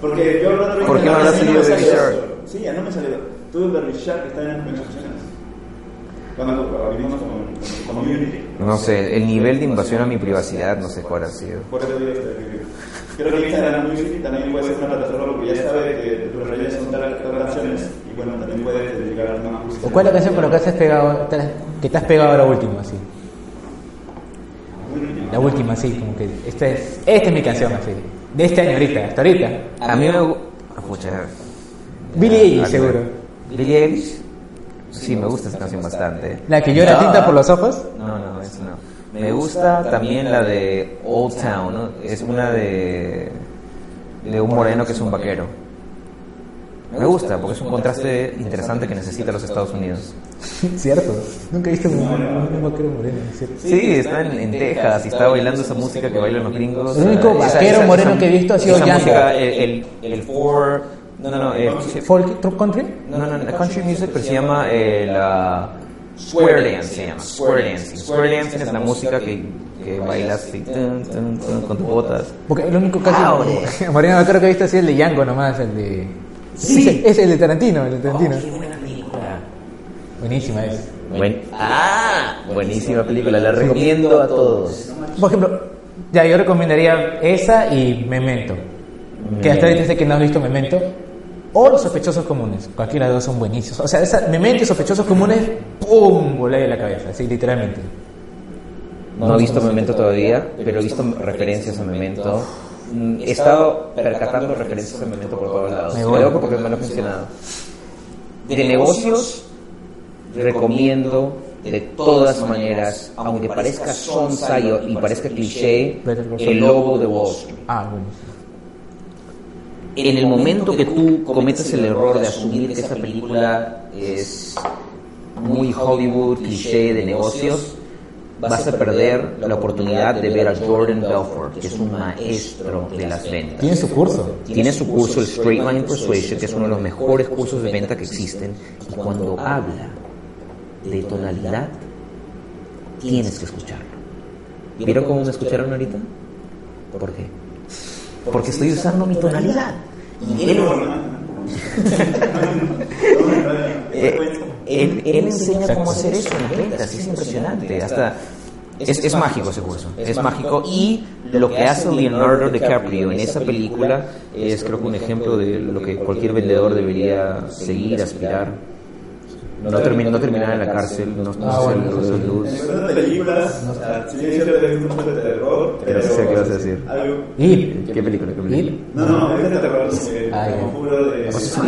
Porque yo hablando de ¿Por qué no Instagram, habrá sí salido Shark? eso. Sí, ya no me salió. Tuve el Baby Shark que está en las primeras opciones. Cuando abrimos como community. No sé, el nivel de invasión a mi privacidad no sé cuál ha sido. Por eso digo que creo que Instagram Music también puede ser una plataforma porque ya sabe que tus redes son tal canciones y bueno, también puedes dedicar más música. ¿O cuál es la canción con la que has pegado, que te has pegado ahora último, así? La última, así, como que esta es, esta es mi canción, así. De este año ahorita, hasta ahorita. A mí me gu- ah, pucha, Billie Eilish, seguro. Billie Eilish. Sí, me gusta esa canción bastante. La que llora tinta por los ojos. No, no, eso no. Me gusta también la de Old Town, ¿no? Es una de de un moreno que es un vaquero. Me gusta porque es un contraste interesante que necesita los Estados Unidos. <laughs> Cierto. Nunca he visto un, un vaquero moreno, ¿cierto? Sí, está en, en Texas y está bailando esa música que bailan los gringos. El único vaquero esa- moreno esa- que he visto ha sido música, el, el, el four, no, no, no, el- ¿Folk True Country? no, no, no, country music, pero se llama eh, la square dance, se llama square dancing. Square dancing es la música que, que bailas así, tun, tun, tun, con tus botas. Porque el único casi Abre. <laughs> moreno vaquero que he visto ha sido el de Django nomás, el de... Sí. Es el de Tarantino, el de Oh, Tarantino. qué buena película. Buenísima es. Buen, ah, buenísima película, la recomiendo a todos. Por ejemplo, ya yo recomendaría esa y Memento. Que hasta ahorita dice que no has visto Memento. O Los Sospechosos Comunes. Cualquiera de los dos son buenísimos. O sea, esa, Memento y Sospechosos Comunes, ¡pum! Volé de la cabeza, así literalmente. No he visto Memento todavía, pero he visto referencias a Memento. Mm, He estado percatando referencias a Memento por todos lados. Me voy. porque me lo he mencionado. De negocios, recomiendo de todas maneras, aunque parezca sonsa y, y parezca cliché, el lobo de Wall Street. Ah, buenísimo. En el momento que tú cometes el error de asumir que esa película es muy Hollywood, cliché de negocios, vas a perder la oportunidad de ver a Jordan Belfort, que es un maestro de las ventas. Tiene su curso. Tiene su curso, el Straight Line Persuasion, que es uno de los mejores cursos de venta que existen. Y cuando habla de tonalidad, tienes que escucharlo. ¿Vieron cómo me escucharon ahorita? ¿Por qué? Porque estoy usando mi tonalidad. Y él, <laughs> eh, él, él enseña cómo hacer eso en ventas, es impresionante. Hasta es, es mágico ese curso, es mágico. Y lo que hace Leonardo DiCaprio en esa película es creo que un ejemplo de lo que cualquier vendedor debería seguir, aspirar. No, termi- no terminar en la cárcel, no, no Ah, bueno, luz de luz. En películas, o sea, si bien es cierto que es un de terror, Pero sí sé qué vas a decir. Y ¿Qué película? ¿Qué película? no, no, es de terror, Ah, de... ¿O sea,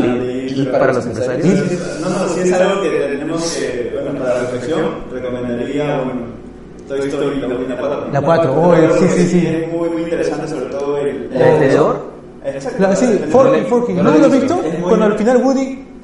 es un para los empresarios? No, no, si es algo que tenemos que, bueno, para la reflexión, recomendaría, bueno, Toy Story, la última cuatro. La cuatro, oh, sí, sí, sí. Es muy, muy interesante, sobre todo el... ¿El vendedor? Exacto. La- sí, El- Forky, Forky.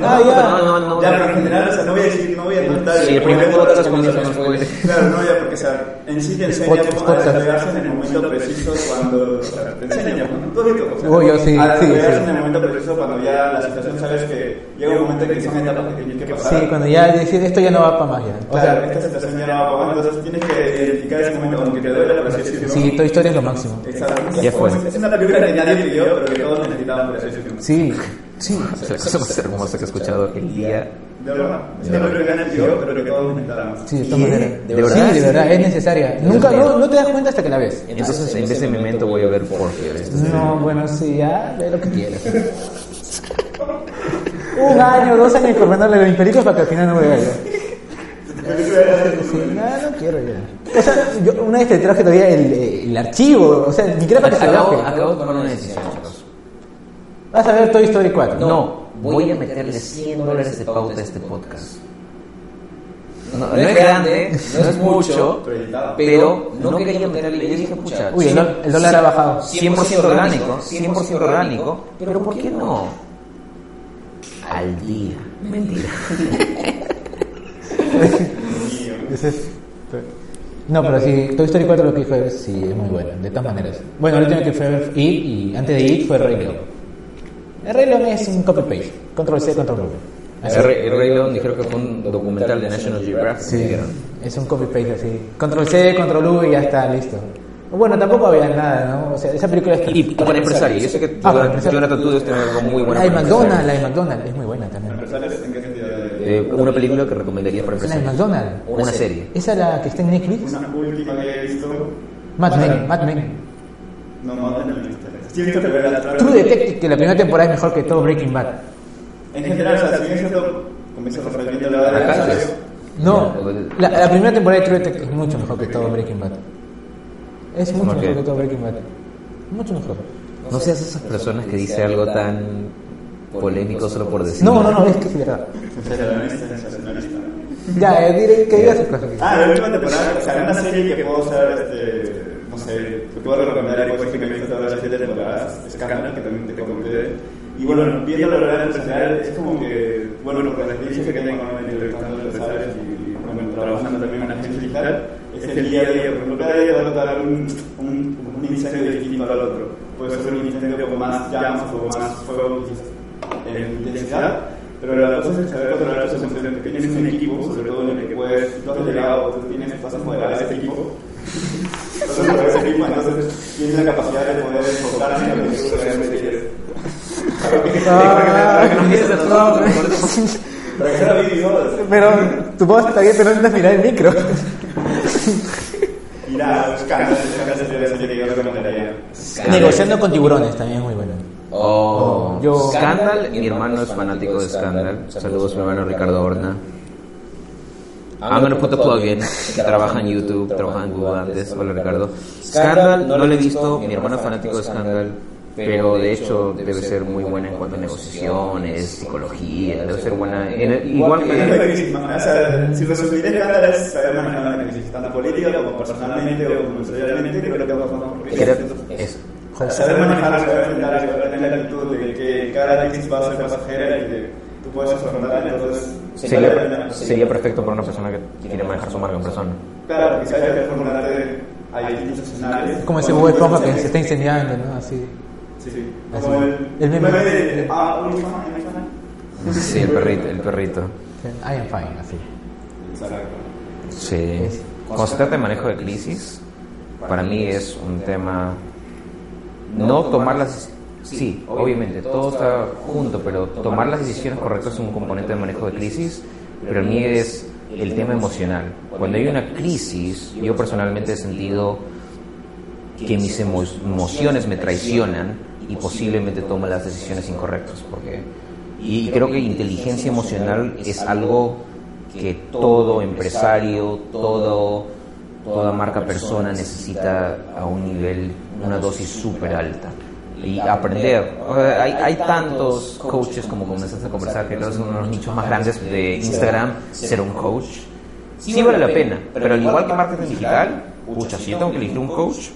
Ya, pero en general, o sea, no voy a decir, no voy a contar. Sí, el primer podcast comienza con spoilers. Claro, no, ya, porque, o sea, en sí te enseña cómo a desarrollarse en el momento preciso cuando, o sea, te enseña, ¿no? Tú, Víctor, o sea, yo sí, a sí. en el momento preciso cuando ya la situación sabes que llega un momento en que son etapas que tienes que pasar. Sí, cuando ya decir esto ya no va para más ya. O sea, esta situación ya no va para más, entonces tienes que identificar ese momento, aunque te duele, así decirlo. sí, Toy Story es lo máximo. Exacto. Ya fue. Es una película que nadie pidió, pero que todos necesitaban, por así. Sí, sí. <laughs> Es la cosa más hermosa que he escuchado el día. De verdad. Nadie pidió, pero que todos. Sí, de todas maneras. ¿De verdad? Sí, de verdad, es necesaria. Nunca, no, no te das cuenta hasta que la ves. Entonces, en vez de Memento, voy a ver Porfier. esta serie. No, bueno, sí, ya, ve lo que quieras. <laughs> Un año, dos años informándole mis películas para que al final no me vea yo. Sí, no, no quiero ya. O sea, yo una vez te traje todavía el, el archivo, o sea, ni siquiera para que se Acabo, aloje. acabo de tomar una decisión. Vas a ver Toy Story 4. No, voy a meterle 100 dólares de pauta a este podcast. No, no es grande, no es mucho, pero no quería meterle. Yo dije, pucha, Uy, el, el dólar ha bajado. 100% orgánico, 100% orgánico, pero ¿por qué no? Al día. Mentira. <laughs> No, pero sí, Toy Story 4 lo que dijo es, sí, es muy buena, de todas maneras. Bueno, el último que fue It y antes de It fue Rey León. El Rey León es un copy-paste, control C, control V. Así. El Rey, el Rey León dijeron que fue un documental de National Geographic. Sí, es un copy-paste así. Control C, control V y ya está, listo. Bueno, tampoco había nada, ¿no? O sea, esa película es... Y para empresario, yo sé que Ah, para empresario. Jonathan tú debes tener algo muy bueno La de McDonald's, la de McDonald's, es muy buena también. ¿Empresarios en qué sentido? Eh, una película que recomendarías para La de empresarios. McDonald's. Una serie. ¿Esa la que está en Netflix? Una última que he visto. Mad Men, Mad Men. No, no, no, no, visto, pero la True Detective, que la primera temporada es mejor que todo Breaking Bad. En general, o sea, si bien es cierto, Benito, la que- No, la, la primera temporada de True Detective es mucho mejor que todo Breaking Bad. Es mucho mejor que todo Breaking Bad. Mucho mejor. No seas esas personas que dice algo tan polémico solo por decir. No, no, no, es que es verdad. Sensacionalista, sensacionalista. Ya, eh, diré que digas sus cosas. Ah, la última temporada, o sea, una serie que puedo este, no sé, que puedo recomendar y pues que me visto todas las siete temporadas, Scandal, que también te comenté. Y bueno, viendo la verdad empresarial, es como que, bueno, por la experiencia que tengo ¿no? entrevistando a empresarios y bueno, trabajando también en una agencia digital, es el día a día, por ejemplo, cada día va a tratar un, un, un incendio distinto al otro. Puede ser un incendio con más llamas o más fuego en intensidad, pero la cosa es saber controlar tus emociones, que tienes un equipo, sobre todo en el que puedes, tú has delegado, tú tienes, vas a moderar a ese equipo, entonces tienes la capacidad de poder enfocarte en lo que tú realmente quieres. Para que sea vídeo, <laughs> Pero tu voz está bien, pero no necesitas mirar el micro. <laughs> mira. Negociando con tiburones también es muy buena. Oh, Yo- Scandal, mi hermano es fanático de Scandal. Saludos mi hermano Ricardo Horna. I'm gonna put the plug in. Que trabaja en YouTube, trabaja en Google antes. Hola Ricardo. Scandal, no lo he visto. Mi hermano es fanático de Scandal. Pero de hecho debe ser muy buena en cuanto a negociaciones, psicología. Debe ser buena. en el- igual de que. O sea, si resumiré Scandal es saber manejar una crisis, tanto política como personalmente o como socialmente, creo que vamos a Saber manejar, saber enfrentar, saber tener la actitud de que cada crisis va a ser pasajera y que tú puedes afrontar, entonces vale sería, pena. sería perfecto para una persona que quiere manejar su marca en persona. Claro, quizás hay que formularte a distintos escenarios. Como ese Bob Esponja que se está incendiando, ¿no? Así. Sí, sí. Así. Como el, El meme. de Ah, un. Sí, el perrito. El perrito. I am fine, así. Exacto. Sí. Cuando se trata de manejo de crisis, para mí es un tema no tomar las sí, obviamente todo está junto, pero tomar las decisiones correctas es un componente de manejo de crisis, pero a mí es el tema emocional. Cuando hay una crisis, yo personalmente he sentido que mis emo- emociones me traicionan y posiblemente tomo las decisiones incorrectas, porque y creo que inteligencia emocional es algo que todo empresario, todo toda marca persona necesita a un nivel, una dosis súper alta. Y aprender. Hay, hay tantos coaches, como comenzaste a conversar, que creo que son uno de los nichos más grandes de Instagram, ser un coach. Sí vale la pena, pero al igual que marketing digital, pucha, si yo tengo que elegir un coach,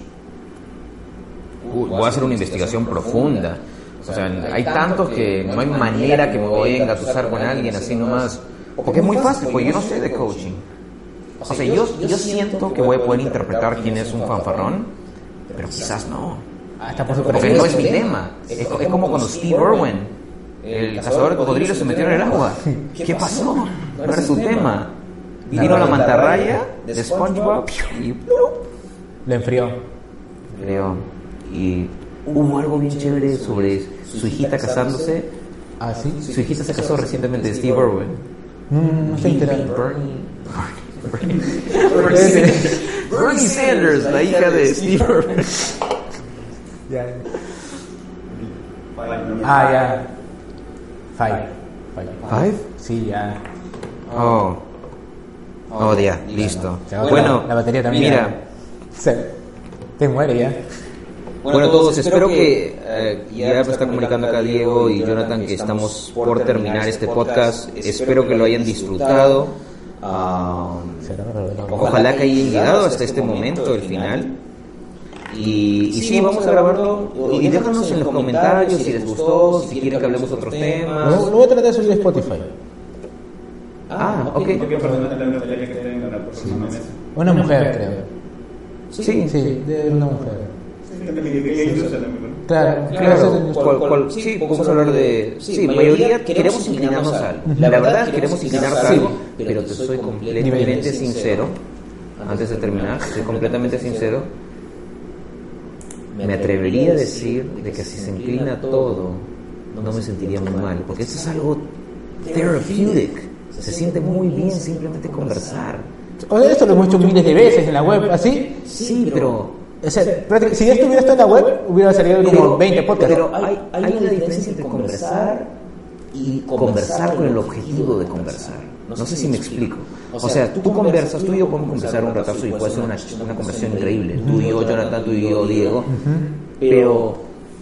uh, voy a hacer una investigación profunda. O sea, hay tantos que no hay manera que me voy a engatusar con alguien así nomás. Porque es muy fácil, pues yo no sé de coaching. O sea, yo, yo siento que voy a poder interpretar quién es un fanfarrón, pero quizás no. Ah, está por Porque no es mi tema. Es, co- es como cuando Steve Irwin, el cazador de cocodrilos, se metió en el agua. ¿Qué <laughs> pasó? No era su tema. Y vino la mantarraya de SpongeBob y Lo enfrió. creo. Y hubo algo bien chévere sobre su hijita casándose. Ah, sí. Su hijita se casó recientemente de Steve Irwin. No estoy enterado. Bernie. Bernie. <laughs> Bernie. Bernie Sanders, la hija de Steve Irwin. Ah, ya. Five. Five. ¿Five? Sí, ya. Oh. Oh, ya, listo. Bueno, la batería también. mira, Se, te muere ya. Bueno, todos, espero que eh, ya me está comunicando acá Diego y Jonathan que estamos por terminar este podcast. Espero que lo hayan disfrutado. Ah, ojalá que hayan llegado hasta este momento, el final. Y, y sí, vamos a grabarlo. Y déjanos en los comentarios si les gustó, si quieren que hablemos de otros temas. lo voy a tratar de subir a Spotify. Ah, ok. ¿Qué persona también me gustaría que estén con la persona en la mesa? Una mujer, creo. Sí, Sí, de una mujer. ¿no? Claro, Claro, claro. cual- cual- sí, podemos hablar de... Sí, mayoría queremos inclinarnos a algo. La verdad, queremos inclinarnos a algo, pero te soy completamente sincero, antes de terminar, soy completamente sincero, me atrevería a decir de que si se inclina todo, no me sentiría muy mal, porque esto es algo therapeutic, se siente muy bien simplemente conversar. O sea, esto lo hemos hecho miles de veces en la web, así. Sí, pero... O sea, si esto hubiera estado en la web, hubiera salido como 20 podcasts. Pero hay, hay una diferencia entre conversar y conversar con el objetivo de conversar. No sé si me explico. O sea, tú conversas, tú y yo podemos conversar un ratazo y puede ser una, una conversación increíble. Tú y yo, Jonathan, tú y yo, Diego. Pero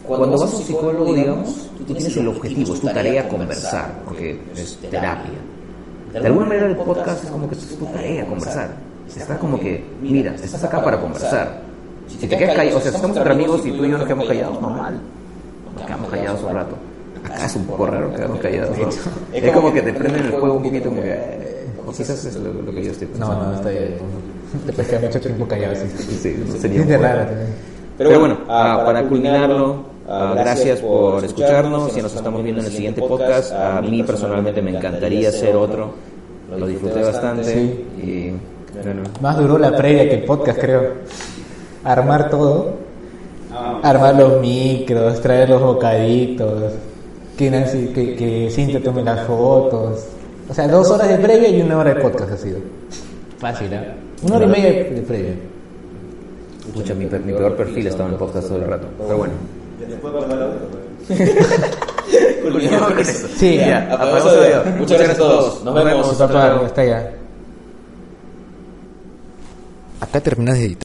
cuando vas a un psicólogo, digamos, tú tienes el objetivo, es tu tarea conversar, porque es terapia. De alguna manera el podcast es como que es tu tarea conversar. Estás como que, mira, estás acá para conversar. Si te quedas callado, o sea, si estamos entre amigos y tú y yo nos quedamos callados, normal. Nos quedamos callados un rato. Acá es un poco raro quedarnos callados. ¿no? Es como que te prenden el fuego un poquito como que... eh, O quizás es lo, lo que yo estoy No, pensando. no, está bien. Te puedes quedar mucho tiempo callado. Sí, no sería raro. Pero bueno, ah, para culminarlo, ah, gracias por escucharnos. Si nos estamos viendo en el siguiente podcast, a mí personalmente me encantaría hacer otro. Lo disfruté bastante. Sí. Y bueno, Más duró la previa que el podcast, creo. Armar todo. Armar los micros, traer los bocaditos. Que, Nancy, que, que Cintia tome las fotos. O sea, dos horas de previa y una hora de podcast ha sido. Fácil, ¿eh? Una hora y media de previa. Escucha, mi, pe- mi peor perfil estaba en el podcast todo el rato. Pero bueno. Después pasar a otro. Culminamos con eso. Sí, Ya, ya. apagamos el video. Muchas gracias a todos. Nos vemos. Está ya. Acá terminas de editar.